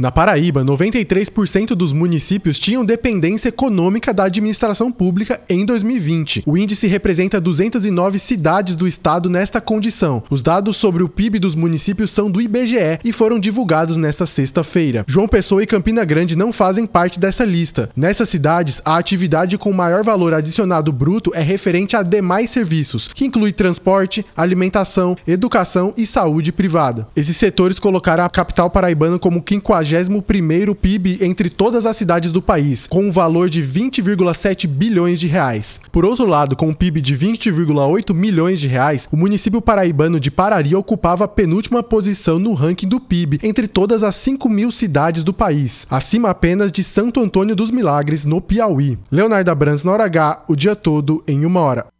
Na Paraíba, 93% dos municípios tinham dependência econômica da administração pública em 2020. O índice representa 209 cidades do estado nesta condição. Os dados sobre o PIB dos municípios são do IBGE e foram divulgados nesta sexta-feira. João Pessoa e Campina Grande não fazem parte dessa lista. Nessas cidades, a atividade com maior valor adicionado bruto é referente a demais serviços, que inclui transporte, alimentação, educação e saúde privada. Esses setores colocaram a capital paraibana como 51º PIB entre todas as cidades do país, com um valor de 20,7 bilhões de reais. Por outro lado, com um PIB de 20,8 milhões de reais, o município paraibano de Pararí ocupava a penúltima posição no ranking do PIB entre todas as 5 mil cidades do país, acima apenas de Santo Antônio dos Milagres, no Piauí. Leonardo Abrantes na hora H, o dia todo em uma hora.